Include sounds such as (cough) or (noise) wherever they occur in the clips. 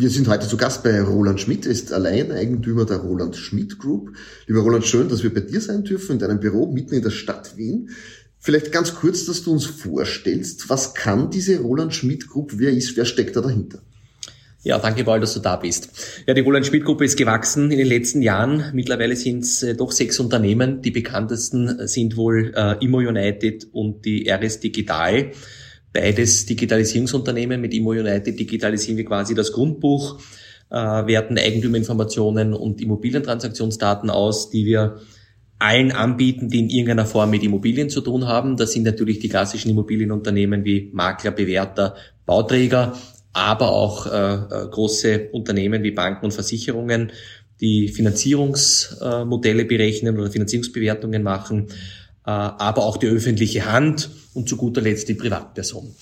Wir sind heute zu Gast bei Roland Schmidt, er ist Alleineigentümer der Roland Schmidt Group. Lieber Roland, schön, dass wir bei dir sein dürfen, in deinem Büro mitten in der Stadt Wien. Vielleicht ganz kurz, dass du uns vorstellst, was kann diese Roland Schmidt Group, wer ist, wer steckt da dahinter? Ja, danke Paul, dass du da bist. Ja, die Roland Schmidt Gruppe ist gewachsen in den letzten Jahren. Mittlerweile sind es äh, doch sechs Unternehmen. Die bekanntesten sind wohl äh, Immo United und die RS Digital. Beides Digitalisierungsunternehmen. Mit Immo United digitalisieren wir quasi das Grundbuch, äh, werten Eigentümerinformationen und Immobilientransaktionsdaten aus, die wir allen anbieten, die in irgendeiner Form mit Immobilien zu tun haben. Das sind natürlich die klassischen Immobilienunternehmen wie Makler, Bewerter, Bauträger, aber auch äh, äh, große Unternehmen wie Banken und Versicherungen, die Finanzierungsmodelle berechnen oder Finanzierungsbewertungen machen, aber auch die öffentliche Hand und zu guter Letzt die Privatperson.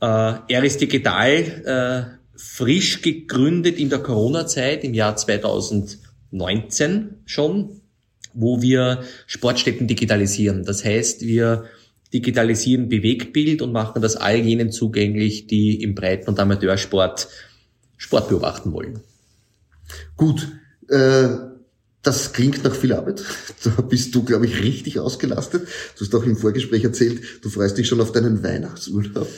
Äh, er ist digital äh, frisch gegründet in der Corona-Zeit im Jahr 2019 schon, wo wir Sportstätten digitalisieren. Das heißt, wir digitalisieren Bewegtbild und machen das all jenen zugänglich, die im Breiten- und Amateursport Sport beobachten wollen. Gut, äh, das klingt nach viel Arbeit. Da bist du, glaube ich, richtig ausgelastet. Du hast auch im Vorgespräch erzählt, du freust dich schon auf deinen Weihnachtsurlaub.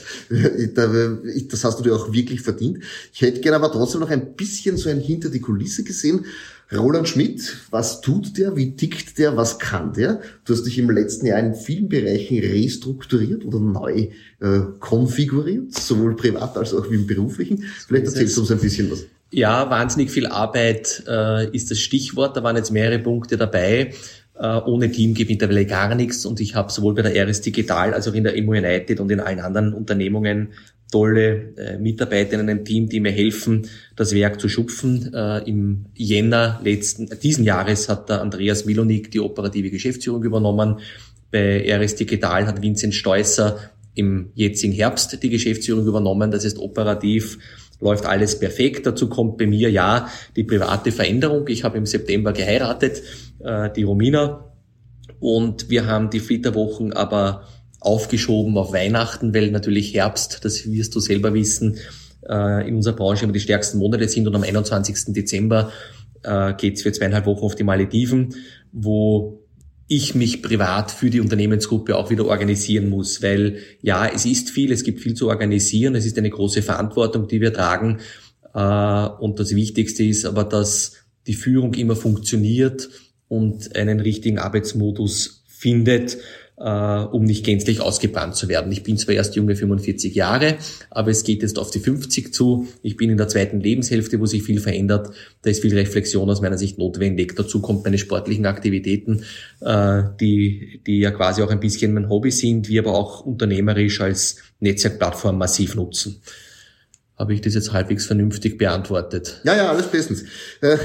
Das hast du dir auch wirklich verdient. Ich hätte gerne aber trotzdem noch ein bisschen so ein Hinter die Kulisse gesehen. Roland Schmidt, was tut der? Wie tickt der? Was kann der? Du hast dich im letzten Jahr in vielen Bereichen restrukturiert oder neu äh, konfiguriert, sowohl privat als auch im beruflichen. Vielleicht erzählst du uns ein bisschen was. Ja, wahnsinnig viel Arbeit äh, ist das Stichwort. Da waren jetzt mehrere Punkte dabei. Äh, ohne Team geht mittlerweile gar nichts und ich habe sowohl bei der RS Digital als auch in der Immo United und in allen anderen Unternehmungen tolle äh, Mitarbeiter in einem Team, die mir helfen, das Werk zu schupfen. Äh, Im Jänner letzten, diesen Jahres hat der Andreas Milonik die operative Geschäftsführung übernommen. Bei RS Digital hat Vincent Steusser im jetzigen Herbst die Geschäftsführung übernommen. Das heißt, operativ läuft alles perfekt. Dazu kommt bei mir ja die private Veränderung. Ich habe im September geheiratet, äh, die Romina. Und wir haben die Flitterwochen aber aufgeschoben auf Weihnachten, weil natürlich Herbst, das wirst du selber wissen, äh, in unserer Branche immer die stärksten Monate sind und am 21. Dezember äh, geht es für zweieinhalb Wochen auf die Malediven, wo ich mich privat für die Unternehmensgruppe auch wieder organisieren muss, weil ja, es ist viel, es gibt viel zu organisieren, es ist eine große Verantwortung, die wir tragen. Äh, und das Wichtigste ist aber, dass die Führung immer funktioniert und einen richtigen Arbeitsmodus findet äh, um nicht gänzlich ausgebrannt zu werden. Ich bin zwar erst junge 45 Jahre, aber es geht jetzt auf die 50 zu. Ich bin in der zweiten Lebenshälfte, wo sich viel verändert. Da ist viel Reflexion aus meiner Sicht notwendig. Dazu kommt meine sportlichen Aktivitäten, äh, die, die ja quasi auch ein bisschen mein Hobby sind, wie aber auch unternehmerisch als Netzwerkplattform massiv nutzen. Habe ich das jetzt halbwegs vernünftig beantwortet? Ja, ja, alles bestens. Äh,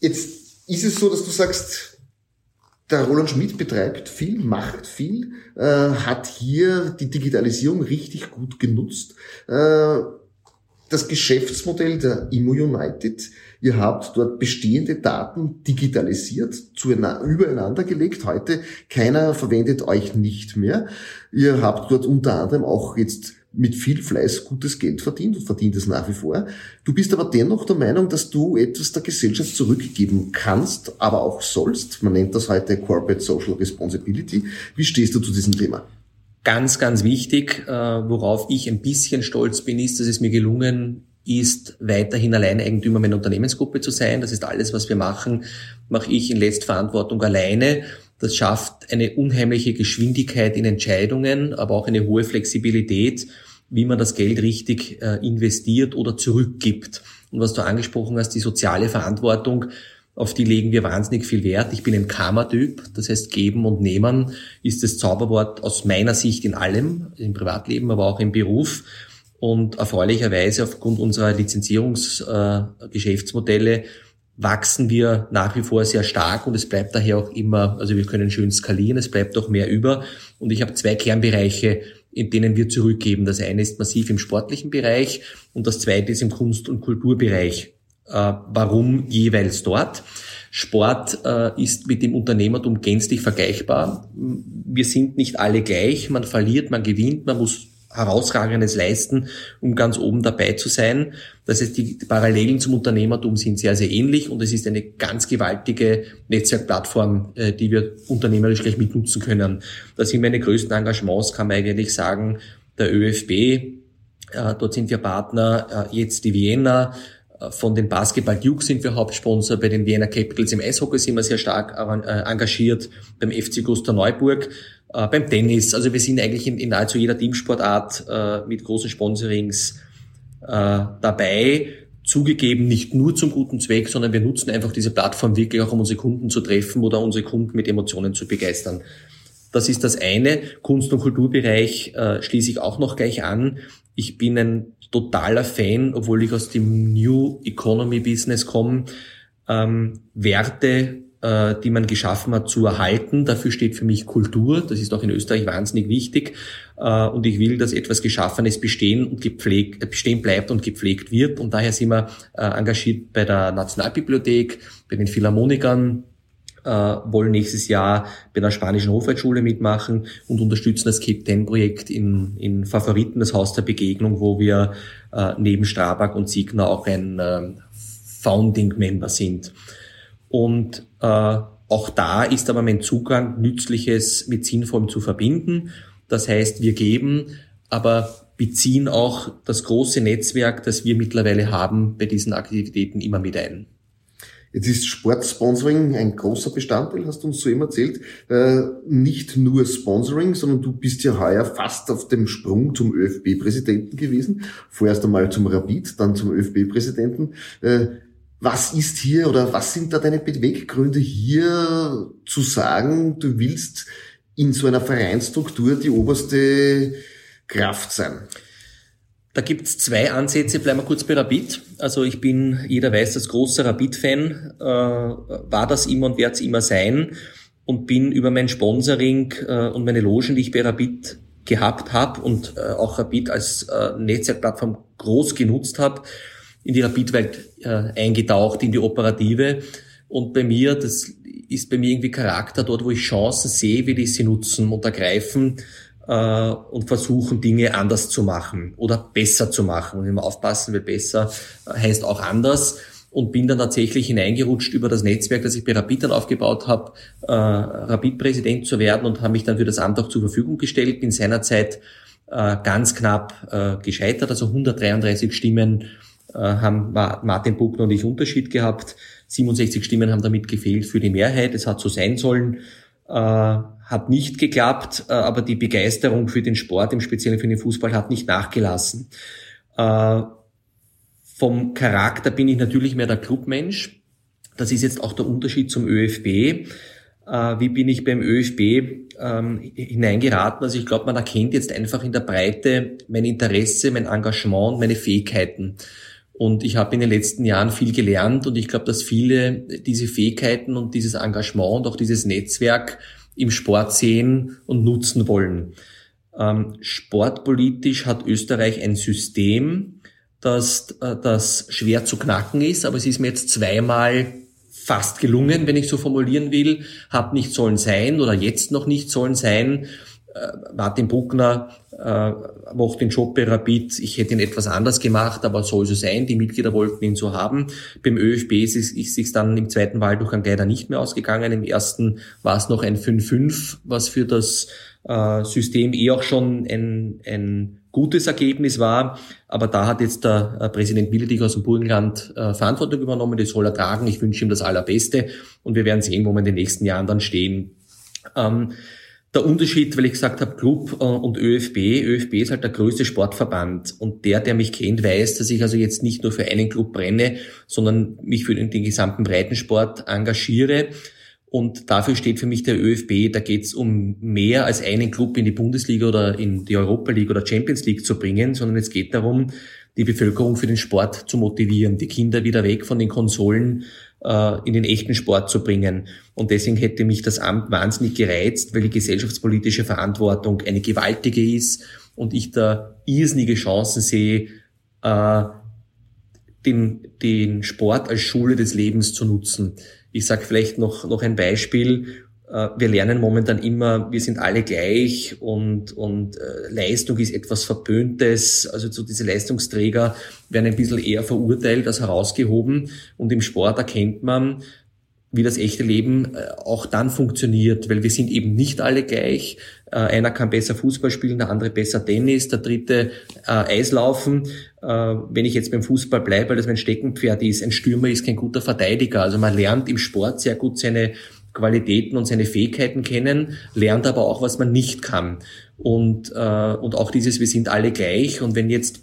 jetzt ist es so, dass du sagst, der Roland Schmidt betreibt viel, macht viel, äh, hat hier die Digitalisierung richtig gut genutzt. Äh, das Geschäftsmodell der Immo United, ihr habt dort bestehende Daten digitalisiert, übereinander gelegt. Heute keiner verwendet euch nicht mehr. Ihr habt dort unter anderem auch jetzt mit viel Fleiß gutes Geld verdient und verdient es nach wie vor. Du bist aber dennoch der Meinung, dass du etwas der Gesellschaft zurückgeben kannst, aber auch sollst. Man nennt das heute Corporate Social Responsibility. Wie stehst du zu diesem Thema? Ganz, ganz wichtig, äh, worauf ich ein bisschen stolz bin, ist, dass es mir gelungen ist, weiterhin Alleineigentümer meiner Unternehmensgruppe zu sein. Das ist alles, was wir machen, mache ich in Letztverantwortung alleine. Das schafft eine unheimliche Geschwindigkeit in Entscheidungen, aber auch eine hohe Flexibilität wie man das Geld richtig äh, investiert oder zurückgibt. Und was du angesprochen hast, die soziale Verantwortung, auf die legen wir wahnsinnig viel Wert. Ich bin ein Karma-Typ, das heißt geben und nehmen ist das Zauberwort aus meiner Sicht in allem, im Privatleben, aber auch im Beruf. Und erfreulicherweise aufgrund unserer Lizenzierungsgeschäftsmodelle äh, wachsen wir nach wie vor sehr stark und es bleibt daher auch immer, also wir können schön skalieren, es bleibt auch mehr über. Und ich habe zwei Kernbereiche, in denen wir zurückgeben. Das eine ist massiv im sportlichen Bereich und das zweite ist im Kunst- und Kulturbereich. Äh, warum jeweils dort? Sport äh, ist mit dem Unternehmertum gänzlich vergleichbar. Wir sind nicht alle gleich. Man verliert, man gewinnt, man muss herausragendes leisten, um ganz oben dabei zu sein. Das heißt, die Parallelen zum Unternehmertum sind sehr, sehr ähnlich und es ist eine ganz gewaltige Netzwerkplattform, äh, die wir unternehmerisch gleich mitnutzen können. Das sind meine größten Engagements, kann man eigentlich sagen, der ÖFB, äh, dort sind wir Partner, äh, jetzt die Vienna, von den Basketball Duke sind wir Hauptsponsor, bei den Vienna Capitals im Eishockey sind wir sehr stark engagiert, beim FC Guster Neuburg äh, beim Tennis. Also wir sind eigentlich in, nahezu jeder Teamsportart äh, mit großen Sponsorings äh, dabei. Zugegeben nicht nur zum guten Zweck, sondern wir nutzen einfach diese Plattform wirklich auch, um unsere Kunden zu treffen oder unsere Kunden mit Emotionen zu begeistern. Das ist das eine. Kunst- und Kulturbereich äh, schließe ich auch noch gleich an. Ich bin ein totaler Fan, obwohl ich aus dem New Economy Business komme, ähm, Werte äh, die man geschaffen hat, zu erhalten. Dafür steht für mich Kultur. Das ist auch in Österreich wahnsinnig wichtig. Äh, und ich will, dass etwas Geschaffenes bestehen und gepflegt, äh, bestehen bleibt und gepflegt wird. Und daher sind wir engagiert bei der Nationalbibliothek, bei den Philharmonikern, wollen nächstes Jahr bei der spanischen Hofreitschule mitmachen und unterstützen das Cape Ten Projekt in, in Favoriten, das Haus der Begegnung, wo wir neben Strabag und Signer auch ein Founding Member sind. Und äh, auch da ist aber mein Zugang, Nützliches mit Sinnvollem zu verbinden. Das heißt, wir geben, aber beziehen auch das große Netzwerk, das wir mittlerweile haben, bei diesen Aktivitäten immer mit ein. Jetzt ist Sportsponsoring ein großer Bestandteil, hast du uns so immer erzählt. Äh, nicht nur Sponsoring, sondern du bist ja heuer fast auf dem Sprung zum ÖFB-Präsidenten gewesen. Vorerst einmal zum Rapid, dann zum ÖFB-Präsidenten. Äh, was ist hier oder was sind da deine Beweggründe hier zu sagen, du willst in so einer Vereinsstruktur die oberste Kraft sein? Da gibt's zwei Ansätze, bleiben wir kurz bei Rapid. Also ich bin, jeder weiß, das große Rapid-Fan, äh, war das immer und werde es immer sein und bin über mein Sponsoring äh, und meine Logen, die ich bei Rapid gehabt habe und äh, auch Rapid als äh, Netzwerkplattform groß genutzt habe, in die Rapidwelt äh, eingetaucht, in die Operative. Und bei mir, das ist bei mir irgendwie Charakter, dort wo ich Chancen sehe, will ich sie nutzen und ergreifen äh, und versuchen, Dinge anders zu machen oder besser zu machen. Und immer aufpassen, weil besser äh, heißt auch anders. Und bin dann tatsächlich hineingerutscht über das Netzwerk, das ich bei Rapid dann aufgebaut habe, äh, Rapid-Präsident zu werden und habe mich dann für das Amt auch zur Verfügung gestellt. Bin seinerzeit äh, ganz knapp äh, gescheitert, also 133 Stimmen äh, haben Martin Buckner und ich Unterschied gehabt. 67 Stimmen haben damit gefehlt für die Mehrheit. Es hat so sein sollen. Hat nicht geklappt, äh, aber die Begeisterung für den Sport, im Speziellen für den Fußball, hat nicht nachgelassen. Äh, vom Charakter bin ich natürlich mehr der Clubmensch. Das ist jetzt auch der Unterschied zum ÖFB. Äh, wie bin ich beim ÖFB ähm, hineingeraten? Also ich glaube, man erkennt jetzt einfach in der Breite mein Interesse, mein Engagement, meine Fähigkeiten. Und ich habe in den letzten Jahren viel gelernt und ich glaube, dass viele diese Fähigkeiten und dieses Engagement und auch dieses Netzwerk im Sport sehen und nutzen wollen. Ähm, sportpolitisch hat Österreich ein System, das, äh, das schwer zu knacken ist, aber es ist mir jetzt zweimal fast gelungen, wenn ich so formulieren will, hat nicht sollen sein oder jetzt noch nicht sollen sein. Äh, Martin Buckner äh, macht den Job bei Rapid. Ich hätte ihn etwas anders gemacht, aber soll so sein. Die Mitglieder wollten ihn so haben. Beim ÖFB ist es sich dann im zweiten Wahldurchgang leider nicht mehr ausgegangen. Im ersten war es noch ein 5-5, was für das äh, System eh auch schon ein, ein gutes Ergebnis war. Aber da hat jetzt der äh, Präsident Miledig aus dem Burgenland äh, Verantwortung übernommen. Das soll er tragen. Ich wünsche ihm das Allerbeste. Und wir werden sehen, wo wir in den nächsten Jahren dann stehen. Ähm, der Unterschied, weil ich gesagt habe, Club äh, und ÖFB. ÖFB ist halt der größte Sportverband und der, der mich kennt, weiß, dass ich also jetzt nicht nur für einen Club brenne, sondern mich für den, den gesamten Breitensport engagiere. Und dafür steht für mich der ÖFB, da geht es um mehr als einen Club in die Bundesliga oder in die Europa League oder Champions League zu bringen, sondern es geht darum, die Bevölkerung für den Sport zu motivieren, die Kinder wieder weg von den Konsolen äh, in den echten Sport zu bringen. Und deswegen hätte mich das Amt wahnsinnig gereizt, weil die gesellschaftspolitische Verantwortung eine gewaltige ist und ich da irrsinnige Chancen sehe, äh, den, den Sport als Schule des Lebens zu nutzen. Ich sage vielleicht noch, noch ein Beispiel. Äh, wir lernen momentan immer, wir sind alle gleich und, und äh, Leistung ist etwas Verböhntes. Also so diese Leistungsträger werden ein bisschen eher verurteilt als herausgehoben. Und im Sport erkennt man, wie das echte Leben äh, auch dann funktioniert, weil wir sind eben nicht alle gleich. Einer kann besser Fußball spielen, der andere besser Tennis, der dritte äh, Eislaufen. Wenn ich jetzt beim Fußball bleibe, weil das mein Steckenpferd ist, ein Stürmer ist kein guter Verteidiger. Also man lernt im Sport sehr gut seine Qualitäten und seine Fähigkeiten kennen, lernt aber auch, was man nicht kann. Und, äh, und auch dieses, wir sind alle gleich. Und wenn jetzt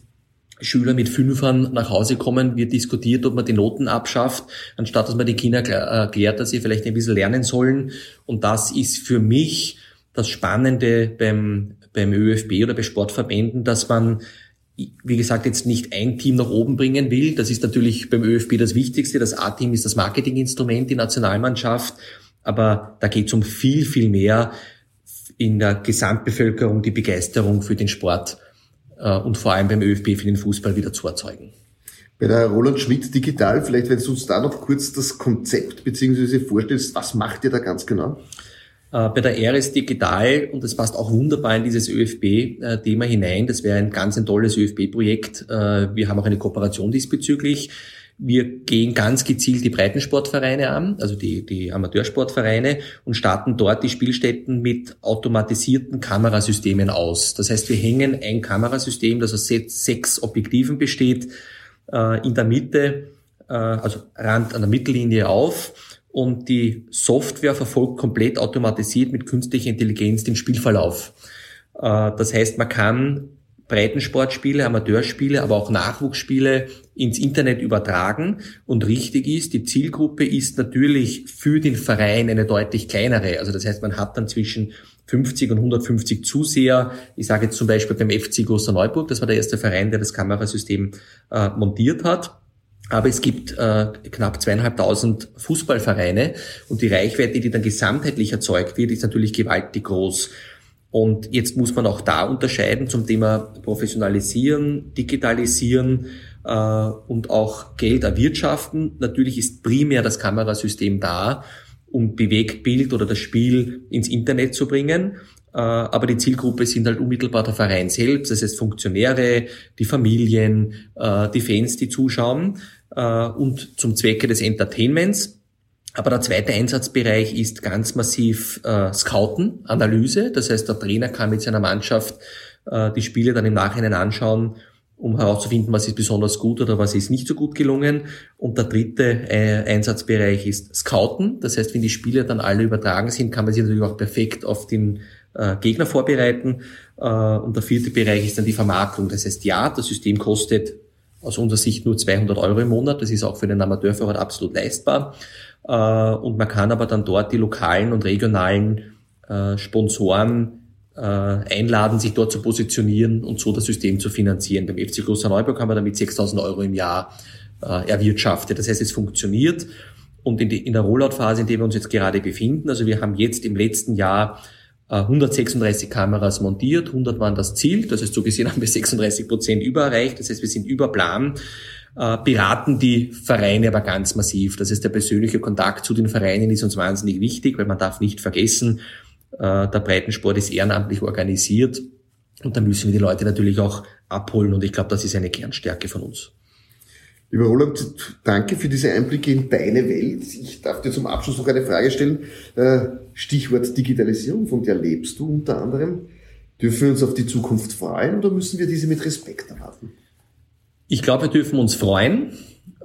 Schüler mit Fünfern nach Hause kommen, wird diskutiert, ob man die Noten abschafft, anstatt dass man die Kinder erklärt, dass sie vielleicht ein bisschen lernen sollen. Und das ist für mich das Spannende beim, beim ÖFB oder bei Sportverbänden, dass man wie gesagt, jetzt nicht ein Team nach oben bringen will. Das ist natürlich beim ÖFB das Wichtigste. Das A-Team ist das Marketinginstrument, die Nationalmannschaft. Aber da geht es um viel, viel mehr in der Gesamtbevölkerung die Begeisterung für den Sport äh, und vor allem beim ÖFB für den Fußball wieder zu erzeugen. Bei der Roland Schmidt Digital, vielleicht wenn du uns da noch kurz das Konzept beziehungsweise vorstellst, was macht ihr da ganz genau? Äh, bei der RS Digital, und das passt auch wunderbar in dieses ÖFB-Thema hinein, das wäre ein ganz ein tolles ÖFB-Projekt. Äh, wir haben auch eine Kooperation diesbezüglich. Wir gehen ganz gezielt die Breitensportvereine an, also die, die Amateursportvereine und starten dort die Spielstätten mit automatisierten Kamerasystemen aus. Das heißt, wir hängen ein Kamerasystem, das aus sechs Objektiven besteht, äh, in der Mitte, äh, also Rand an der Mittellinie auf und die Software verfolgt komplett automatisiert mit künstlicher Intelligenz den Spielverlauf. Äh, das heißt, man kann Breitensportspiele, Amateurspiele, aber auch Nachwuchsspiele ins Internet übertragen. Und richtig ist, die Zielgruppe ist natürlich für den Verein eine deutlich kleinere. Also das heißt, man hat dann zwischen 50 und 150 Zuseher. Ich sage jetzt zum Beispiel beim FC Großer Neuburg, das war der erste Verein, der das Kamerasystem äh, montiert hat. Aber es gibt äh, knapp zweieinhalbtausend Fußballvereine und die Reichweite, die dann gesamtheitlich erzeugt wird, ist natürlich gewaltig groß. Und jetzt muss man auch da unterscheiden zum Thema Professionalisieren, Digitalisieren äh, und auch Geld erwirtschaften. Natürlich ist primär das Kamerasystem da, um Bewegtbild oder das Spiel ins Internet zu bringen. Äh, aber die Zielgruppe sind halt unmittelbar der Verein selbst, das heißt Funktionäre, die Familien, äh, die Fans, die zuschauen äh, und zum Zwecke des Entertainments. Aber der zweite Einsatzbereich ist ganz massiv äh, Scouten, Analyse. Das heißt, der Trainer kann mit seiner Mannschaft äh, die Spiele dann im Nachhinein anschauen, um herauszufinden, was ist besonders gut oder was ist nicht so gut gelungen. Und der dritte äh, Einsatzbereich ist Scouten. Das heißt, wenn die Spiele dann alle übertragen sind, kann man sich natürlich auch perfekt auf den äh, Gegner vorbereiten. Äh, und der vierte Bereich ist dann die Vermarktung. Das heißt, ja, das System kostet aus unserer Sicht nur 200 Euro im Monat. Das ist auch für den Amateurfahrer absolut leistbar. Äh, und man kann aber dann dort die lokalen und regionalen äh, Sponsoren äh, einladen, sich dort zu positionieren und so das System zu finanzieren. Beim FC Großer Neuburg haben wir damit 6.000 Euro im Jahr erwirtschaftet. Das heißt, es funktioniert. Und in der Rollout-Phase, in der wir uns jetzt gerade befinden, also wir haben jetzt im letzten Jahr 136 Kameras montiert, 100 waren das Ziel, das heißt so gesehen haben wir 36 Prozent übererreicht, das heißt wir sind über Plan. Äh, beraten die Vereine aber ganz massiv. Das heißt, der persönliche Kontakt zu den Vereinen ist uns wahnsinnig wichtig, weil man darf nicht vergessen, äh, der Breitensport ist ehrenamtlich organisiert. Und da müssen wir die Leute natürlich auch abholen. Und ich glaube, das ist eine Kernstärke von uns. Lieber Roland, danke für diese Einblicke in deine Welt. Ich darf dir zum Abschluss noch eine Frage stellen. Äh, Stichwort Digitalisierung, von der lebst du unter anderem. Dürfen wir uns auf die Zukunft freuen oder müssen wir diese mit Respekt erwarten? Ich glaube, wir dürfen uns freuen.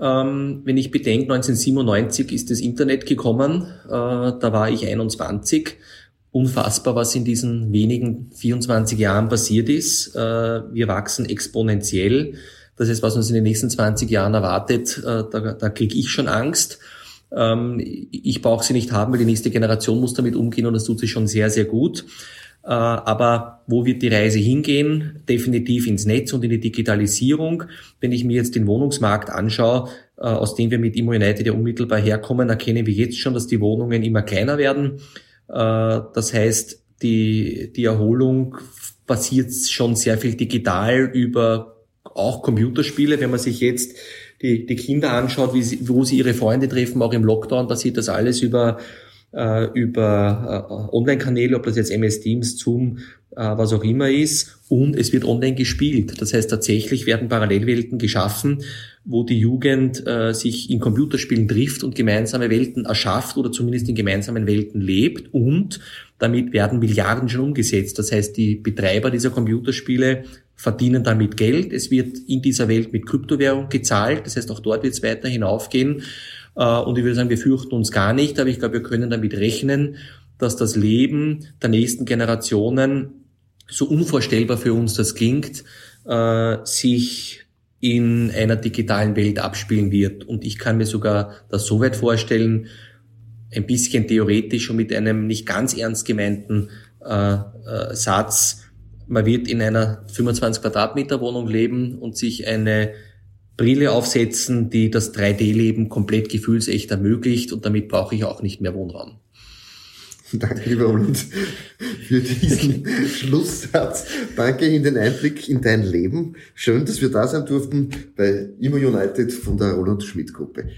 Ähm, wenn ich bedenke, 1997 ist das Internet gekommen, äh, da war ich 21. Unfassbar, was in diesen wenigen 24 Jahren passiert ist. Äh, wir wachsen exponentiell. Das heißt, was uns in den nächsten 20 Jahren erwartet, äh, da, da kriege ich schon Angst. Ähm, ich brauche sie nicht haben, weil die nächste Generation muss damit umgehen und das tut sie schon sehr, sehr gut. Äh, aber wo wird die Reise hingehen? Definitiv ins Netz und in die Digitalisierung. Wenn ich mir jetzt den Wohnungsmarkt anschaue, äh, aus dem wir mit Immo United ja unmittelbar herkommen, erkennen wir jetzt schon, dass die Wohnungen immer kleiner werden. Das heißt, die, die Erholung passiert schon sehr viel digital über auch Computerspiele. Wenn man sich jetzt die, die Kinder anschaut, wie sie, wo sie ihre Freunde treffen, auch im Lockdown, passiert das alles über äh, über äh, Online-Kanäle, ob das jetzt MS Teams, Zoom, äh, was auch immer ist. Und es wird online gespielt. Das heißt, tatsächlich werden Parallelwelten geschaffen, wo die Jugend äh, sich in Computerspielen trifft und gemeinsame Welten erschafft oder zumindest in gemeinsamen Welten lebt. Und damit werden Milliarden schon umgesetzt. Das heißt, die Betreiber dieser Computerspiele verdienen damit Geld. Es wird in dieser Welt mit Kryptowährung gezahlt. Das heißt, auch dort wird es weiter hinaufgehen. Äh, und ich würde sagen, wir fürchten uns gar nicht, aber ich glaube, wir können damit rechnen, dass das Leben der nächsten Generationen, so unvorstellbar für uns das klingt, äh, sich in einer digitalen Welt abspielen wird. Und ich kann mir sogar das so weit vorstellen, ein bisschen theoretisch und mit einem nicht ganz ernst gemeinten äh, Satz, man wird in einer 25 Quadratmeter Wohnung leben und sich eine Brille aufsetzen, die das 3D-Leben komplett gefühlsecht ermöglicht und damit brauche ich auch nicht mehr Wohnraum. (laughs) Danke, lieber Roland, für diesen (laughs) Schlusssatz. Danke in den Einblick in dein Leben. Schön, dass wir da sein durften bei Immo United von der Roland Schmidt Gruppe.